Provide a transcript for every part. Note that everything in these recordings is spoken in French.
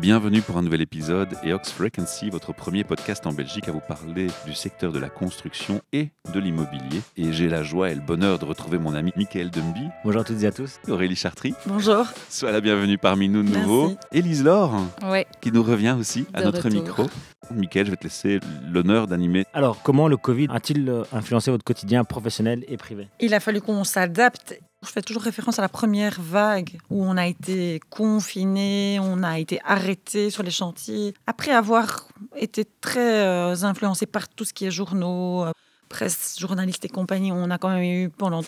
Bienvenue pour un nouvel épisode EOX Frequency, votre premier podcast en Belgique à vous parler du secteur de la construction et de l'immobilier. Et j'ai la joie et le bonheur de retrouver mon ami Michael Dumby, Bonjour à toutes et à tous. Aurélie Chartry. Bonjour. Sois la bienvenue parmi nous de nouveau. Élise Laure, Ouais. qui nous revient aussi à De notre retour. micro. Michael, je vais te laisser l'honneur d'animer. Alors, comment le Covid a-t-il euh, influencé votre quotidien professionnel et privé? Il a fallu qu'on s'adapte. Je fais toujours référence à la première vague où on a été confiné, on a été arrêté sur les chantiers. Après avoir été très euh, influencé par tout ce qui est journaux, euh, presse, journalistes et compagnie, on a quand même eu pendant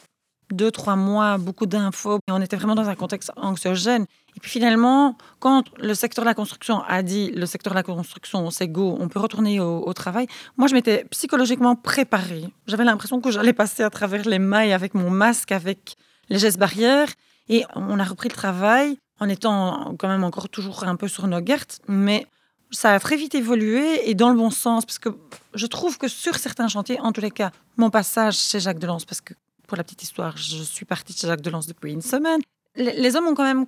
deux, trois mois beaucoup d'infos. On était vraiment dans un contexte anxiogène. Et puis finalement, quand le secteur de la construction a dit le secteur de la construction, c'est go, on peut retourner au, au travail, moi je m'étais psychologiquement préparée. J'avais l'impression que j'allais passer à travers les mailles avec mon masque, avec les gestes barrières. Et on a repris le travail en étant quand même encore toujours un peu sur nos gardes. Mais ça a très vite évolué et dans le bon sens. Parce que je trouve que sur certains chantiers, en tous les cas, mon passage chez Jacques Delance, parce que pour la petite histoire, je suis partie chez Jacques Delance depuis une semaine. Les hommes ont quand même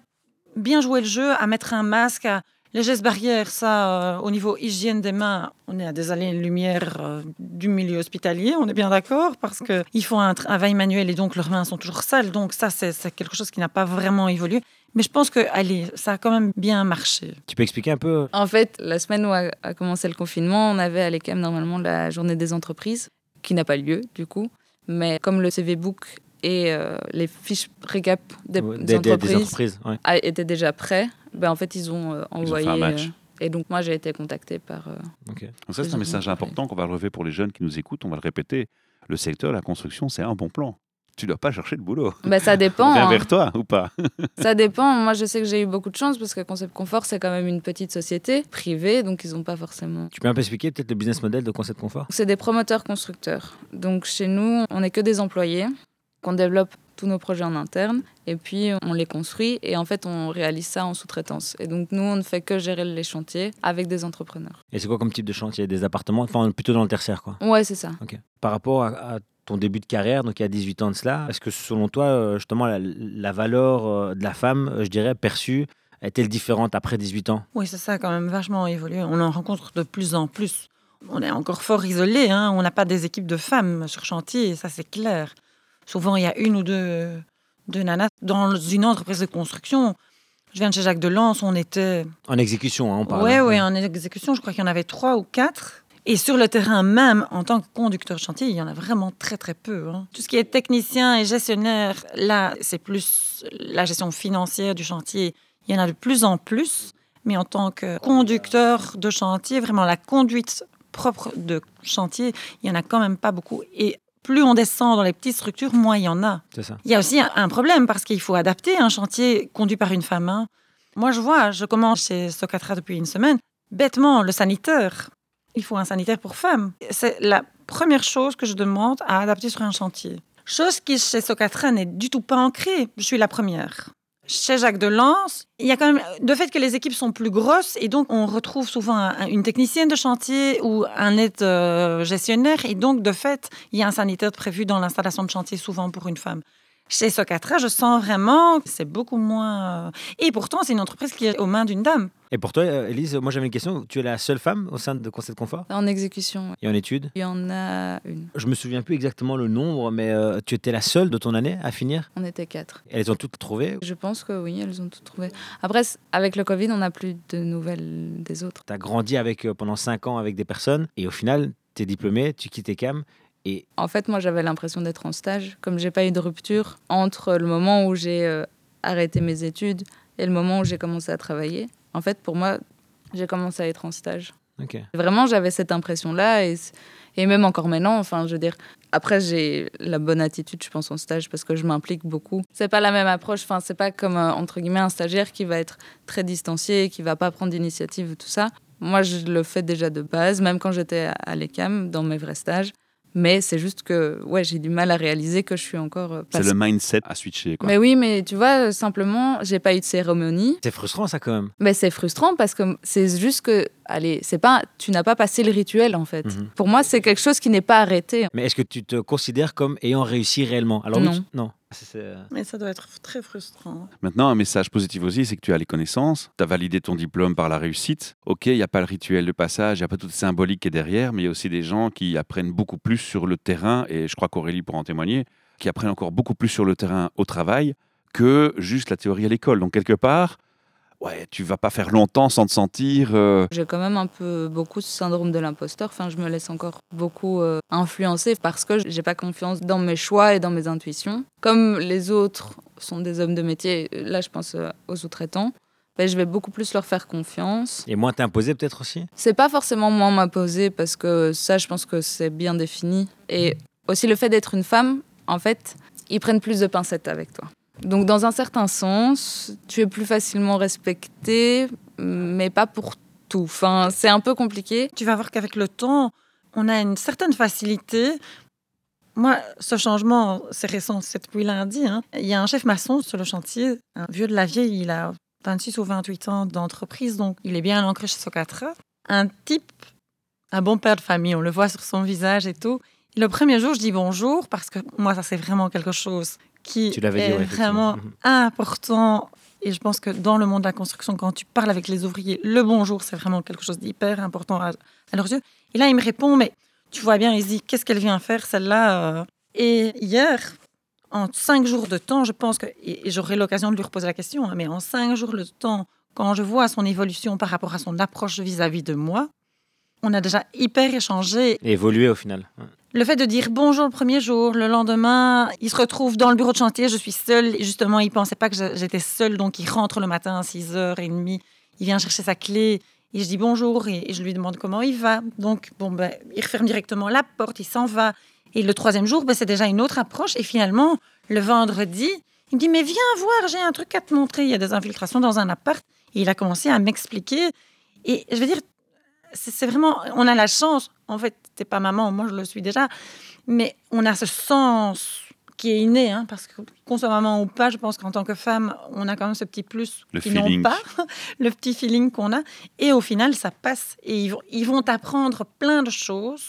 bien joué le jeu à mettre un masque, à les gestes barrières, ça, euh, au niveau hygiène des mains, on est à des années-lumière euh, du milieu hospitalier, on est bien d'accord, parce qu'ils font un travail manuel et donc leurs mains sont toujours sales. Donc ça, c'est quelque chose qui n'a pas vraiment évolué. Mais je pense que, allez, ça a quand même bien marché. Tu peux expliquer un peu En fait, la semaine où a, commencé le confinement, on avait à l'ECAM normalement la journée des entreprises, qui n'a pas lieu du coup. Mais comme le CV Book et euh, les fiches récap des, euh, des entreprises des entreprises ouais. étaient déjà prêts, ben, en fait, ils ont euh, envoyé. un match. euh, et donc, moi, j'ai été contactée par. euh, Donc ça, c'est un message ont- important qu'on va relever pour les jeunes qui nous écoutent. On va le répéter. Le secteur de la construction, c'est un bon plan. Tu dois pas chercher le boulot. ben, ça On dépend. vient hein. vers toi ou pas Ça dépend. Moi, je sais que j'ai eu beaucoup de chance parce que Concept Confort, c'est quand même une petite société privée, donc ils n'ont pas forcément. Tu peux un peu expliquer peut-être le business model de Concept Confort? C'est des promoteurs constructeurs. Donc chez nous, on n'est que des employés, qu'on développe tous nos projets en interne, et puis on les construit, et en fait on réalise ça en sous-traitance. Et donc nous, on ne fait que gérer les chantiers avec des entrepreneurs. Et c'est quoi comme type de chantier? Des appartements? Enfin, plutôt dans le tertiaire, quoi. Ouais, c'est ça. Par rapport à, à ton début de carrière, donc il y a 18 ans de cela, est-ce que selon toi, euh, justement, la, la valeur euh, de la femme, euh, je dirais, perçue, est-elle différente après 18 ans? Oui, c'est ça, a quand même vachement évolué. On en rencontre de plus en plus. On est encore fort isolé, hein. on n'a pas des équipes de femmes sur chantier, ça c'est clair. Souvent, il y a une ou deux, deux nanas. Dans une entreprise de construction, je viens de chez Jacques Delance, on était... En exécution, hein, on parle. Oui, oui, en exécution, je crois qu'il y en avait trois ou quatre. Et sur le terrain même, en tant que conducteur de chantier, il y en a vraiment très, très peu. hein. Tout ce qui est technicien et gestionnaire, là, c'est plus la gestion financière du chantier. Il y en a de plus en plus. Mais en tant que conducteur de chantier, vraiment la conduite propre de chantier, il n'y en a quand même pas beaucoup. Et plus on descend dans les petites structures, moins il y en a. Ça. Il y a aussi un- problème parce qu'il faut adapter un chantier conduit par une femme. hein. Moi, je vois, je commence chez Socatra depuis une semaine. Bêtement, le sanitaire. Il faut un sanitaire pour femmes. C'est la première chose que je demande à adapter sur un chantier. Chose qui, chez Socatra, n'est du tout pas ancrée. Je suis la première. Chez Jacques Delance, il y a quand même le fait que les équipes sont plus grosses et donc on retrouve souvent un- une technicienne de chantier ou un aide euh, gestionnaire et donc de fait, il y a un sanitaire prévu dans l'installation de chantier souvent pour une femme. Chez Socatra, je sens vraiment que c'est beaucoup moins. euh, Et pourtant, c'est une entreprise qui est aux mains d'une dame. Et pour toi, euh, Élise, moi j'avais une question. Tu es la seule femme au sein de Concept Confort? En exécution, et en études? Il y en a une. Je me souviens plus exactement le nombre, mais euh, tu étais la seule de ton année à finir? On était quatre. Elles ont toutes trouvé? Je pense que oui, elles ont tout trouvé. Après, avec le Covid, on n'a plus de nouvelles des autres. Tu as grandi avec, euh, pendant 5 ans avec des personnes et au final, tu es diplômé, tu quittes ECAM et En fait, moi, j'avais l'impression d'être en stage, comme j'ai pas eu de rupture entre le moment où j'ai euh, arrêté mes études et le moment où j'ai commencé à travailler. En fait, pour moi, j'ai commencé à être en stage. Vraiment, j'avais cette impression-là. Et, même encore maintenant, enfin, je veux dire, après, j'ai la bonne attitude, je pense, en stage parce que je m'implique beaucoup. C'est pas la même approche. Enfin, c'est pas comme, euh, entre guillemets, un stagiaire qui va être très distancié, qui va pas prendre d'initiative, tout ça. Moi, je le fais déjà de base, même quand j'étais à l'ECAM, dans mes vrais stages. Mais c'est juste que ouais, j'ai du mal à réaliser que je suis encore. euh, C'est pas- le mindset à switcher. Quoi. Mais oui, mais tu vois, euh, simplement, j'ai pas eu de cérémonie. C'est frustrant ça quand même. Mais c'est frustrant parce que c'est juste que, allez, c'est pas, tu n'as pas passé le rituel en fait. Mhm. Pour moi, c'est quelque chose qui n'est pas arrêté. Mais est-ce que tu te considères comme ayant réussi réellement? Alors oui, Non. tu- non. Euh, Mais ça doit être très frustrant. Maintenant, un message positif aussi, c'est que tu as les connaissances, tu as validé ton diplôme par la réussite. Ok, il n'y a pas le rituel de passage, il n'y a pas toute symbolique qui est derrière, mais il y a aussi des gens qui apprennent beaucoup plus sur le terrain, et je crois qu'Aurélie pourra en témoigner, qui apprennent encore beaucoup plus sur le terrain au travail que juste la théorie à l'école. Donc quelque part, ouais, tu vas pas faire longtemps sans te sentir... euh, J'ai quand même un peu beaucoup ce syndrome de l'imposteur. Enfin, je me laisse encore beaucoup euh, influencer parce que j'ai pas confiance dans mes choix et dans mes intuitions. Comme les autres sont des hommes de métier, là, je pense euh, aux sous-traitants. ben, je vais beaucoup plus leur faire confiance. Et moins t'imposer peut-être aussi? C'est pas forcément moi m'imposer parce que ça, je pense que c'est bien défini. Et aussi le fait d'être une femme, en fait, ils prennent plus de pincettes avec toi. Donc, dans un certain sens, tu es plus facilement respecté, mais pas pour tout. Enfin, c'est un peu compliqué. Tu vas voir qu'avec le temps, on a une certaine facilité. Moi, ce changement, c'est récent, c'est depuis lundi. hein. Il y a un chef maçon sur le chantier, un vieux de la vieille, il a 26 ou 28 ans d'entreprise, donc il est bien ancré chez Socatra. Un type, un bon père de famille, on le voit sur son visage et tout. Le premier jour, je dis bonjour, parce que moi, ça, c'est vraiment quelque chose qui Tu l'avais dit, est ouais, vraiment Mhm. important. Et je pense que dans le monde de la construction, quand tu parles avec les ouvriers, le bonjour, c'est vraiment quelque chose d'hyper important à, à leurs yeux. Et là, il me répond, mais tu vois bien, dit, qu'est-ce qu'elle vient faire, celle-là euh? Et hier, en cinq jours de temps, je pense que, et, j'aurai l'occasion de lui reposer la question, hein, mais en cinq jours de temps, quand je vois son évolution par rapport à son approche vis-à-vis de moi, on a déjà hyper échangé. Et évoluer au final. Le fait de dire bonjour le premier jour, le lendemain, il se retrouve dans le bureau de chantier, je suis seule. Et justement, il pensait pas que j'étais seule, donc il rentre le matin à 6h30, il vient chercher sa clé, et je dis bonjour, et, et je lui demande comment il va. Donc, bon, ben, il referme directement la porte, il s'en va. Et le troisième jour, ben, c'est déjà une autre approche. Et finalement, le vendredi, il me dit, mais viens voir, j'ai un truc à te montrer. Il y a des infiltrations dans un appart. Et il a commencé à m'expliquer. Et je veux dire, c'est vraiment, on a la chance, en fait, t'es pas maman, moi je le suis déjà, mais on a ce sens qui est inné, hein, parce que qu'on soit maman ou pas, je pense qu'en tant que femme, on a quand même ce petit plus qu'ils n'ont feeling. pas, le petit feeling qu'on a, et au final, ça passe, et ils vont, ils vont t'apprendre plein de choses.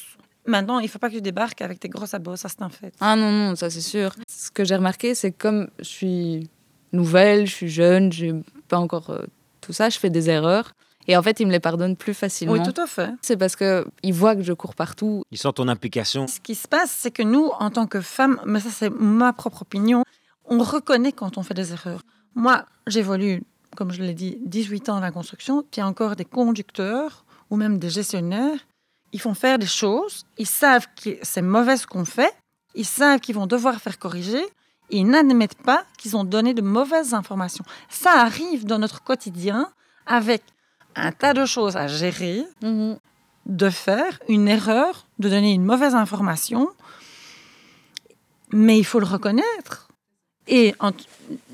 Maintenant, il faut pas que tu débarques avec tes gros sabots, ça c'est un fait. Ah non, non, ça c'est sûr. Ce que j'ai remarqué, c'est que comme je suis nouvelle, je suis jeune, j'ai pas encore euh, tout ça, je fais des erreurs. Et en fait, ils me les pardonnent plus facilement. Oui, tout à fait. C'est parce qu'ils voient que je cours partout. Il sent ton implication. Ce qui se passe, c'est que nous, en tant que femmes, mais ça c'est ma propre opinion, on reconnaît quand on fait des erreurs. Moi, j'évolue, comme je l'ai dit, 18 ans dans la construction. Il y a encore des conducteurs ou même des gestionnaires. Ils font faire des choses, ils savent que c'est mauvais ce qu'on fait, ils savent qu'ils vont devoir faire corriger, et ils n'admettent pas qu'ils ont donné de mauvaises informations. Ça arrive dans notre quotidien avec un tas de choses à gérer Mhm. de faire une erreur, de donner une mauvaise information, mais il faut le reconnaître. Et en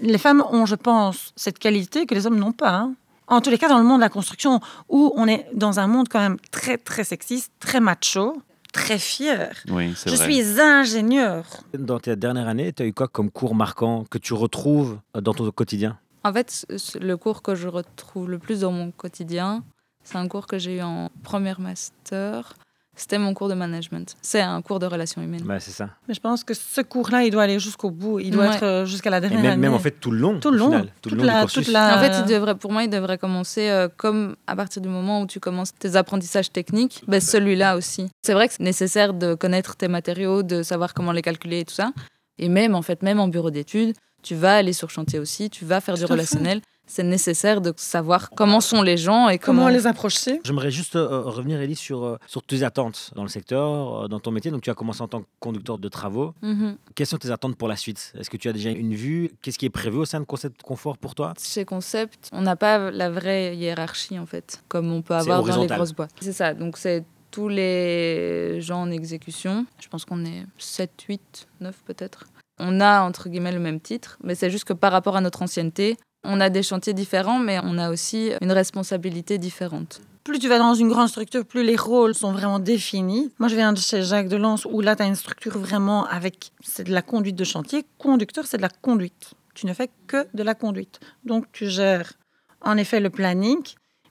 les femmes ont, je pense, cette qualité que les hommes n'ont pas. hein. En tous les cas, dans le monde de la construction, où on est dans un monde quand même très, très sexiste, très macho, très fier. Oui, c'est Je vrai. suis ingénieur. Dans ta dernière année, tu as eu quoi comme cours marquant que tu retrouves euh, dans ton quotidien? En fait, le cours que je retrouve le plus dans mon quotidien, c'est un cours que j'ai eu en première master. C'était mon cours de management. C'est un cours de relations humaines. Bah, C'est ça. Mais je pense que ce cours-là, il doit aller jusqu'au bout. Il doit Ouais. être euh, jusqu'à la Et dernière même, année. même en fait tout le long. Tout le long. final. Tout le long du la- cursus. toute la- En fait, il devrait, pour moi, il devrait commencer euh, comme à partir du moment où tu commences tes apprentissages techniques, ben celui-là aussi. C'est vrai que c'est nécessaire de connaître tes matériaux, de savoir comment les calculer et tout ça. Et même, en fait, même en bureau d'études, tu vas aller sur chantier aussi, tu vas faire du fait. relationnel. C'est nécessaire de savoir comment sont les gens et comment, Comment les approcher J'aimerais juste euh, revenir, Ellie, sur, euh, sur tes attentes dans le secteur, euh, dans ton métier. Donc, tu as commencé en tant que conducteur de travaux. Mhm. Quelles sont tes attentes pour la suite? Est-ce que tu as déjà une vue? Qu'est-ce qui est prévu au sein de Concept Confort pour toi? Chez Concept, on n'a pas la vraie hiérarchie, en fait, comme on peut avoir dans les grosses boîtes. C'est ça, donc c'est tous les gens en exécution. Je pense qu'on est 7, 8, 9 peut-être. On a, entre guillemets, le même titre, mais c'est juste que par rapport à notre ancienneté, on a des chantiers différents, mais on a aussi une responsabilité différente. plus tu vas dans une grande structure, plus les rôles sont vraiment définis. Moi, je viens de chez Jacques Delance, où là, tu as une structure vraiment avec... C'est de la conduite de chantier. Conducteur, c'est de la conduite. Tu ne fais que de la conduite. Donc, tu gères en effet le planning,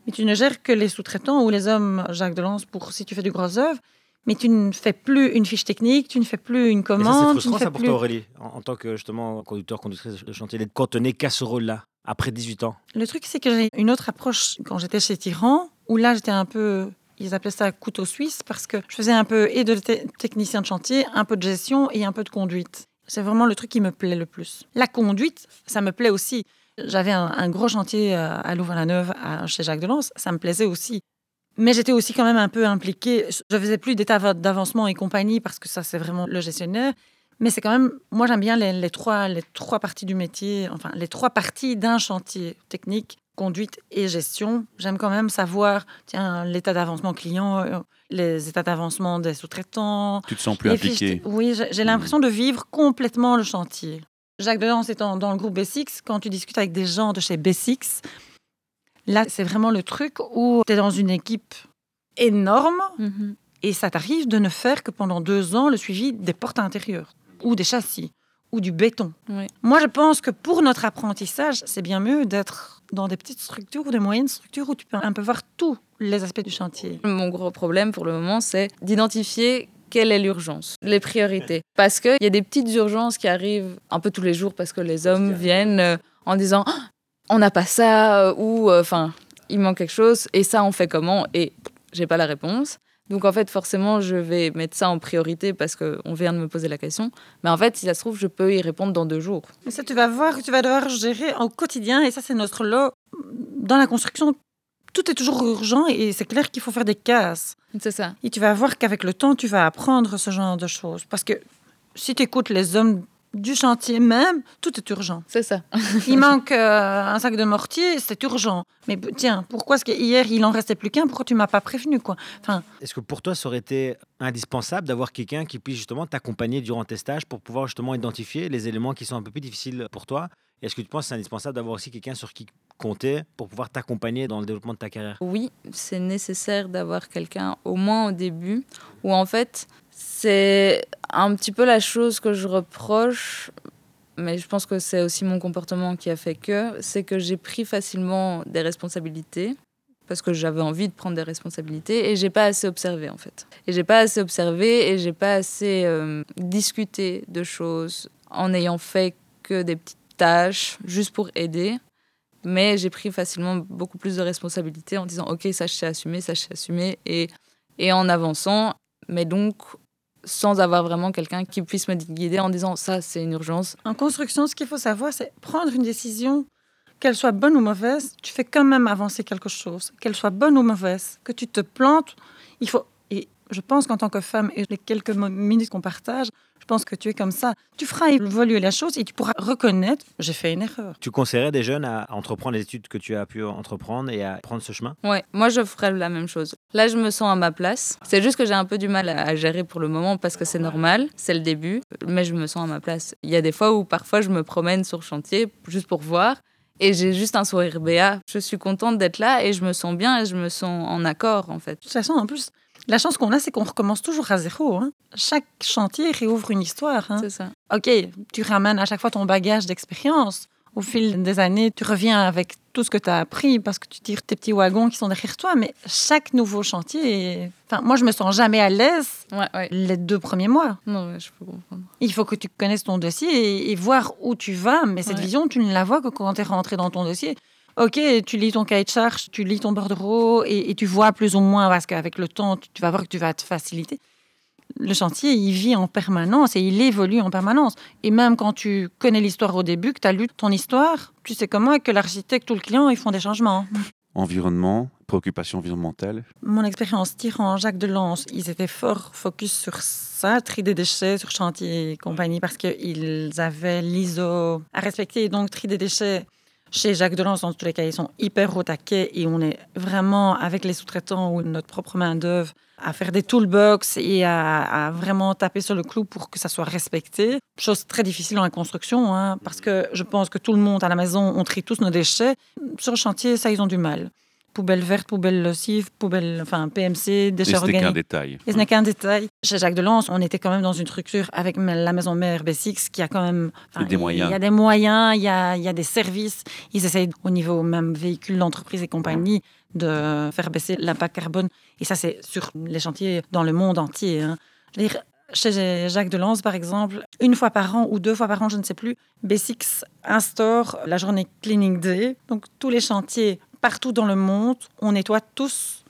mais tu ne gères que les sous-traitants ou les hommes Jacques Delance pour si tu fais du gros œuvre. Mais tu ne fais plus une fiche technique, tu ne fais plus une c'est commande. ne frustrant ça pour toi, Aurélie, en, en tant que justement conducteur, conductrice de chantier, d'être cantonné qu'à ce rôle-là, après 18 ans. Le truc, c'est que j'ai une autre approche quand j'étais chez Tyran, où là, j'étais un peu. Ils appelaient ça couteau suisse parce que je faisais un peu et de te- technicien de chantier, un peu de gestion et un peu de conduite. C'est vraiment le truc qui me plaît le plus. La conduite, ça me plaît aussi. J'avais un, un gros chantier euh, à Louvain-la-Neuve, chez Jacques Delance, ça me plaisait aussi. Mais j'étais aussi quand même un peu impliquée. Je faisais plus d'état d'avancement et compagnie parce que ça, c'est vraiment le gestionnaire. Mais c'est quand même, moi j'aime bien les, les trois, les trois parties du métier, enfin les trois parties d'un chantier technique, conduite et gestion. J'aime quand même savoir, tiens, l'état d'avancement client, euh, les états d'avancement des sous-traitants. Tu te sens plus impliqué. Oui, j'ai j'ai l'impression de vivre complètement le chantier. Jacques Delance étant dans le groupe B6, quand tu discutes avec des gens de chez B6, là c'est vraiment le truc où tu es dans une équipe énorme Mhm. et ça t'arrive de ne faire que pendant deux ans le suivi des portes intérieures ou des châssis ou du béton. Oui. Moi, je pense que pour notre apprentissage, c'est bien mieux d'être dans des petites structures ou des moyennes structures où tu peux un peu voir tous les aspects du chantier. Mon gros problème pour le moment, c'est d'identifier quelle est l'urgence, les priorités. Parce qu'il y a des petites urgences qui arrivent un peu tous les jours parce que les hommes viennent euh, en disant Ah, on n'a pas ça euh, ou euh, enfin il manque quelque chose et ça on fait comment et j'ai pas la réponse. Donc en fait forcément je vais mettre ça en priorité parce qu'on vient de me poser la question. Mais en fait si ça se trouve je peux y répondre dans deux jours. Mais ça, tu vas voir que tu vas devoir gérer au quotidien et ça, c'est notre lot. Dans la construction, tout est toujours urgent et c'est clair qu'il faut faire des cases. C'est ça. Et tu vas voir qu'avec le temps, tu vas apprendre ce genre de choses. Parce que si tu écoutes les hommes du chantier même, tout est urgent. C'est ça. Il manque euh, un sac de mortier, c'est urgent. Mais tiens, pourquoi est-ce qu'hier, il en restait plus qu'un? Pourquoi tu m'as pas prévenu quoi? Enfin, Est-ce que pour toi, ça aurait été indispensable d'avoir quelqu'un qui puisse justement t'accompagner durant tes stages pour pouvoir justement identifier les éléments qui sont un peu plus difficiles pour toi? Est-ce que tu penses que c'est indispensable d'avoir aussi quelqu'un sur qui compter pour pouvoir t'accompagner dans le développement de ta carrière? Oui, c'est nécessaire d'avoir quelqu'un, au moins au début, où en fait, c'est un petit peu la chose que je reproche, mais je pense que c'est aussi mon comportement qui a fait que, c'est que j'ai pris facilement des responsabilités, parce que j'avais envie de prendre des responsabilités, et j'ai pas assez observé en fait. Et j'ai pas assez observé, et j'ai pas assez euh, discuté de choses en n'ayant fait que des petites tâches, juste pour aider. Mais j'ai pris facilement beaucoup plus de responsabilités en disant ok ça je sais assumer, ça je sais assumer et, et en avançant, mais donc sans avoir vraiment quelqu'un qui puisse me guider en disant ça c'est une urgence. en construction, ce qu'il faut savoir, c'est prendre une décision, qu'elle soit bonne ou mauvaise, tu fais quand même avancer quelque chose. Qu'elle soit bonne ou mauvaise, que tu te plantes, il faut. Et je pense qu'en tant que femme, et les quelques minutes qu'on partage, je pense que tu es comme ça. Tu feras évoluer la chose et tu pourras reconnaître j'ai fait une erreur. Tu conseillerais des jeunes à entreprendre les études que tu as pu entreprendre et à prendre ce chemin? Ouais, moi je ferais la même chose. Là je me sens à ma place. C'est juste que j'ai un peu du mal à, à gérer pour le moment parce que c'est normal, c'est le début, mais je me sens à ma place. Il y a des fois où parfois je me promène sur chantier juste pour voir. Et j'ai juste un sourire béat. Je suis contente d'être là et je me sens bien et je me sens en accord en fait. De toute façon, en plus, la chance qu'on a, c'est qu'on recommence toujours à zéro. hein. Chaque chantier réouvre une histoire. hein. C'est ça. Ok, tu ramènes à chaque fois ton bagage d'expérience. Au fil des années, tu reviens avec tout ce que tu as appris parce que tu tires tes petits wagons qui sont derrière toi. Mais chaque nouveau chantier, est- enfin, moi, je me sens jamais à l'aise Ouais, ouais. les deux premiers mois. Non, ouais, je peux comprendre. Il faut que tu connaisses ton dossier et, et voir où tu vas. Mais cette vision, tu ne la vois que quand tu es rentré dans ton dossier. Ok, tu lis ton cahier de charge, tu lis ton bordereau et, et tu vois plus ou moins parce qu'avec le temps, tu, tu vas voir que tu vas te faciliter. Le chantier, il vit en permanence et il évolue en permanence. Et même quand tu connais l'histoire au début, que tu as lu ton histoire, tu sais comment que l'architecte ou le client, ils font des changements. Environnement, préoccupation environnementale. Mon expérience tirant Jacques Delance, ils étaient fort focus sur ça, tri des déchets, sur chantier et compagnie, parce qu'ils avaient l'ISO à respecter. Et donc, tri des déchets chez Jacques Delance, en tous les cas, ils sont hyper au et on est vraiment avec les sous-traitants ou notre propre main-d'œuvre à faire des toolbox et à, vraiment taper sur le clou pour que ça soit respecté. Chose très difficile en la construction, hein, parce que je pense que tout le monde à la maison, on trie tous nos déchets. Sur le chantier, ça, ils ont du mal poubelle verte, poubelle lessive, poubelle, enfin PMC, Et déchets c'était qu'un organiques. détail. Et ce n'est qu'un détail. Chez Jacques Delance, on était quand même dans une structure avec la maison mère B6 qui a quand même enfin, Des moyens. Il y a des moyens, il y a, il y a des services. Ils essayent au niveau même véhicule d'entreprise et compagnie de faire baisser l'impact carbone. Et ça, c'est sur les chantiers dans le monde entier. hein. Chez Jacques Delance, par exemple, une fois par an ou deux fois par an, je ne sais plus, B6 instaure la journée Cleaning Day. Donc tous les chantiers partout dans le monde, on nettoie tous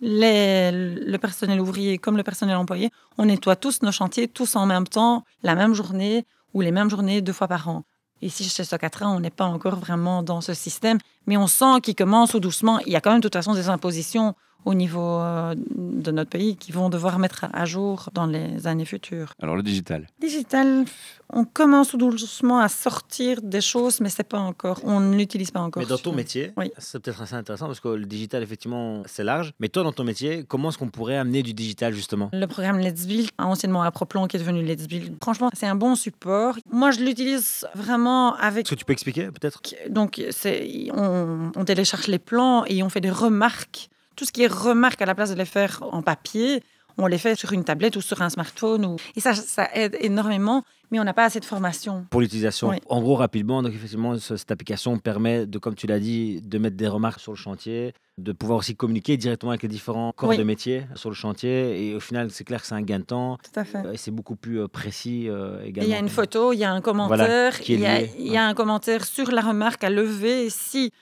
les, le personnel ouvrier comme le personnel employé, on nettoie tous nos chantiers, tous en même temps, la même journée ou les mêmes journées deux fois par an. Ici, chez Socatra, on n'est pas encore vraiment dans ce système, mais on sent qu'il commence tout doucement. Il y a quand même de toute façon des impositions au niveau euh, de notre pays qui vont devoir mettre à jour dans les années futures. Alors le digital. Digital, on commence tout doucement à sortir des choses, mais c'est pas encore, on ne l'utilise pas encore. Mais dans ton métier, Oui. c'est peut-être assez intéressant parce que le digital, effectivement, c'est large. Mais toi, dans ton métier, comment est-ce qu'on pourrait amener du digital, justement? Le programme Let's Build, anciennement Aproplan, qui est devenu Let's Build, franchement, c'est un bon support. Moi, je l'utilise vraiment avec Est-ce que tu peux expliquer, peut-être? Donc, c'est, on, on télécharge les plans et on fait des remarques. Tout ce qui est remarques, à la place de les faire en papier, on les fait sur une tablette ou sur un smartphone. Ou... Et ça, ça aide énormément, mais on n'a pas assez de formation. pour l'utilisation. Oui. En gros, rapidement, donc effectivement, ce- cette application permet de, comme tu l'as dit, de mettre des remarques sur le chantier, de pouvoir aussi communiquer directement avec les différents corps Oui. de métier sur le chantier. Et au final, c'est clair que c'est un gain de temps Tout à fait. euh, et c'est beaucoup plus euh, précis euh, également. il y a une photo, il y a un commentaire, est il y, a, il y a un commentaire sur la remarque à lever. Si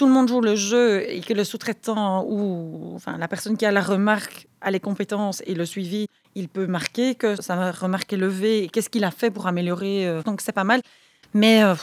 tout le monde joue le jeu et que le sous-traitant ou enfin, la personne qui a la remarque a les compétences et le suivi, il peut marquer que sa remarque est levée et qu'est-ce qu'il a fait pour améliorer. euh, Donc c'est pas mal. Mais euh,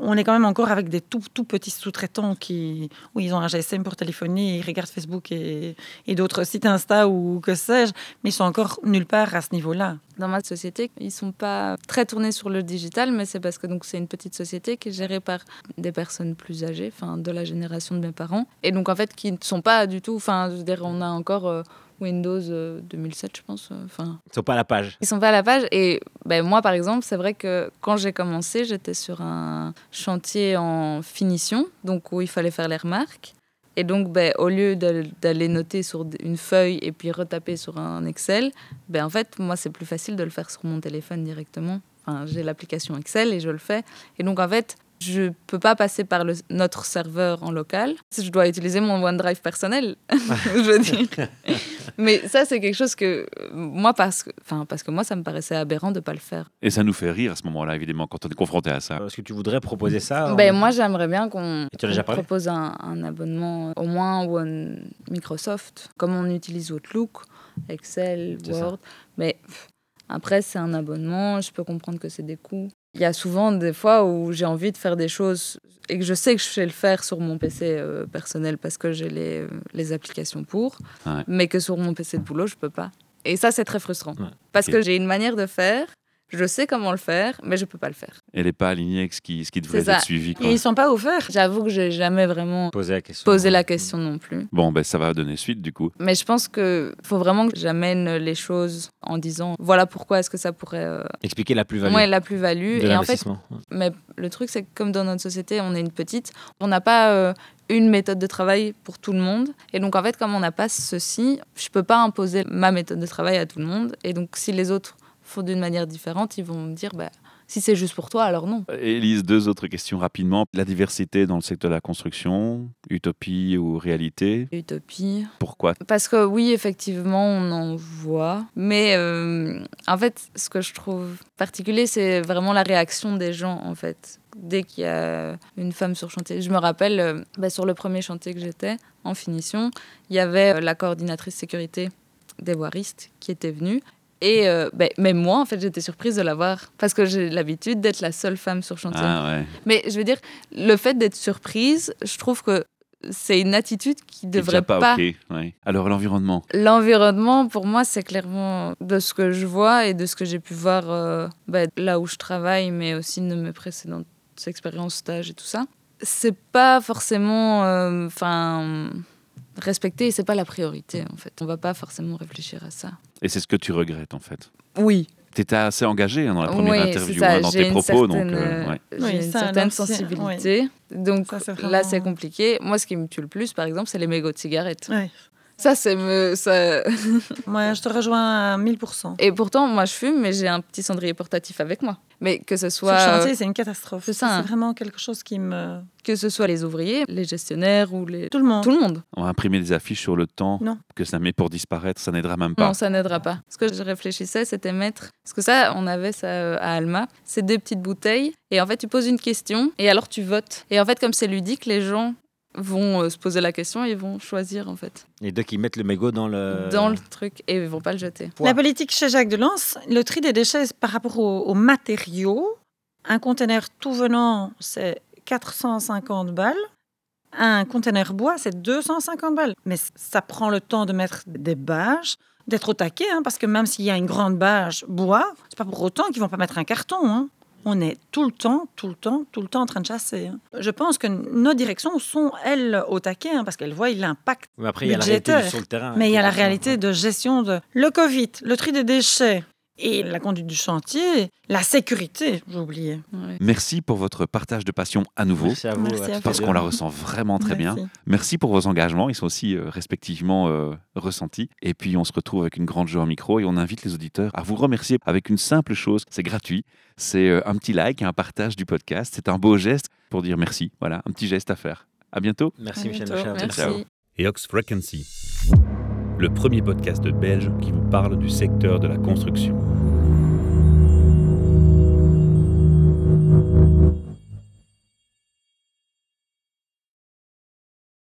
on est quand même encore avec des tout, tout petits sous-traitants qui, où ils ont un GSM pour téléphoner, ils regardent Facebook et, et d'autres sites Insta ou que sais-je, mais ils sont encore nulle part à ce niveau-là. Dans ma société, ils sont pas très tournés sur le digital, mais c'est parce que c'est une petite société qui est gérée par des personnes plus âgées, enfin de la génération de mes parents, et donc en fait qui ne sont pas du tout, enfin je veux on a encore euh, Windows euh, 2007 je pense, euh, enfin Ils sont pas à la page. ils sont pas à la page. Et ben, moi, par exemple, c'est vrai que quand j'ai commencé, j'étais sur un chantier en finition, donc où il fallait faire les remarques. Et donc, ben, au lieu d'aller noter sur une feuille et puis retaper sur un Excel, ben, en fait, moi, c'est plus facile de le faire sur mon téléphone directement. Enfin, j'ai l'application Excel et je le fais. Et donc, en fait, je peux pas passer par le- notre serveur en local. Je dois utiliser mon OneDrive personnel. je veux dire. Mais ça, c'est quelque chose que euh, moi, parce que, enfin, parce que moi, ça me paraissait aberrant de pas le faire. Et ça nous fait rire à ce moment-là, évidemment, quand on est confronté à ça. Est-ce que tu voudrais proposer ça Ben, en- moi, j'aimerais bien qu'on propose un, un abonnement au moins ou Microsoft, comme on utilise Outlook, Excel, ça. Word. Mais pff, après, c'est un abonnement, je peux comprendre que c'est des coûts. Il y a souvent des fois où j'ai envie de faire des choses et que je sais que je sais le faire sur mon PC euh, personnel parce que j'ai les, euh, les applications pour, Ouais. mais que sur mon PC de boulot, je peux pas. Et ça, c'est très frustrant. Ouais. Parce que j'ai une manière de faire, je sais comment le faire, mais je peux pas le faire. Elle n'est pas alignée avec ce qui, ce qui devrait être suivi. quoi. Et ils sont pas ouverts. J'avoue que j'ai jamais vraiment Poser la question. posé la question non plus. Bon, ben, ça va donner suite, du coup. Mais je pense qu'il faut vraiment que j'amène les choses en disant voilà pourquoi est-ce que ça pourrait euh, Expliquer la plus-value moi la plus-value. de Et en fait, l'investissement. mais le truc c'est que comme dans notre société on est une petite, on n'a pas euh, une méthode de travail pour tout le monde. Et donc en fait comme on n'a pas ceci, je peux pas imposer ma méthode de travail à tout le monde. Et donc si les autres font d'une manière différente, ils vont me dire bah si c'est juste pour toi alors non. Élise, deux autres questions rapidement. La diversité dans le secteur de la construction, utopie ou réalité? Utopie. Pourquoi? Parce que oui, effectivement, on en voit. Mais euh, en fait, ce que je trouve particulier, c'est vraiment la réaction des gens, en fait. Dès qu'il y a une femme sur chantier. Je me rappelle, euh, bah, sur le premier chantier que j'étais, en finition, il y avait euh, la coordinatrice sécurité des voiristes qui était venue. Et euh, bah, même moi, en fait, j'étais surprise de la voir. Parce que j'ai l'habitude d'être la seule femme sur chantier. Ah ouais. Mais je veux dire, le fait d'être surprise, je trouve que c'est une attitude qui déjà devrait pas, pas ok. ouais. Alors l'environnement. L'environnement, pour moi, c'est clairement de ce que je vois et de ce que j'ai pu voir euh, bah, là où je travaille, mais aussi de mes précédentes expériences, stages et tout ça. C'est pas forcément, euh, enfin, et c'est pas la priorité en fait. On va pas forcément réfléchir à ça. Et c'est ce que tu regrettes, en fait. Oui, Tu étais assez engagé hein, dans la première Oui, interview, ça, hein, dans tes propos. Donc, euh, ouais. j'ai Oui, une ça, certaine sensibilité. Donc Ça, là, c'est compliqué. Moi, ce qui me tue le plus, par exemple, c'est les mégots de cigarettes. Ça, c'est me. Ça... Moi, je te rejoins à 1000%. Et pourtant, moi, je fume, mais j'ai un petit cendrier portatif avec moi. Mais que ce soit, chantier, c'est une catastrophe. c'est ça, C'est hein. vraiment quelque chose qui me... que ce soit les ouvriers, les gestionnaires ou les... Tout le monde. tout le monde. On va imprimer des affiches sur le temps Non. que ça met pour disparaître, ça n'aidera même pas. Non, ça n'aidera pas. Ce que je réfléchissais, c'était mettre. Parce que ça, on avait ça euh, à Alma. C'est deux petites bouteilles. Et en fait, tu poses une question et alors tu votes. Et en fait, comme c'est ludique, les gens vont euh, se poser la question et vont choisir, en fait, Et donc, ils mettent le mégot dans le. dans le truc et ils vont pas le jeter. La politique chez Jacques Delance, le tri des déchets par rapport aux, aux matériaux, un conteneur tout venant, c'est 450 balles. Un conteneur bois, c'est 250 balles. Mais ça prend le temps de mettre des bâches, d'être au taquet, hein, parce que même s'il y a une grande bâche bois, c'est pas pour autant qu'ils vont pas mettre un carton. hein. On est tout le temps, tout le temps, tout le temps en train de chasser. hein. Je pense que nos directions sont, elles, au taquet, hein, parce qu'elles voient l'impact Mais après, il y a la réalité sur le terrain. mais il y a la réalité de gestion de le Covid, le tri des déchets et la conduite du chantier, la sécurité, j'ai oublié. Ouais. Merci pour votre partage de passion à nouveau, Merci à vous. Merci à parce qu'on la ressent vraiment très bien. Merci. Merci pour vos engagements, ils sont aussi euh, respectivement euh, ressentis. Et puis on se retrouve avec une grande joie au micro et on invite les auditeurs à vous remercier avec une simple chose, c'est gratuit, c'est euh, un petit like et un partage du podcast. C'est un beau geste pour dire merci. Voilà, un petit geste à faire. À bientôt. Merci, À Michel bientôt. Merci. Ciao. et Ox Frequency, le premier podcast belge qui vous parle du secteur de la construction.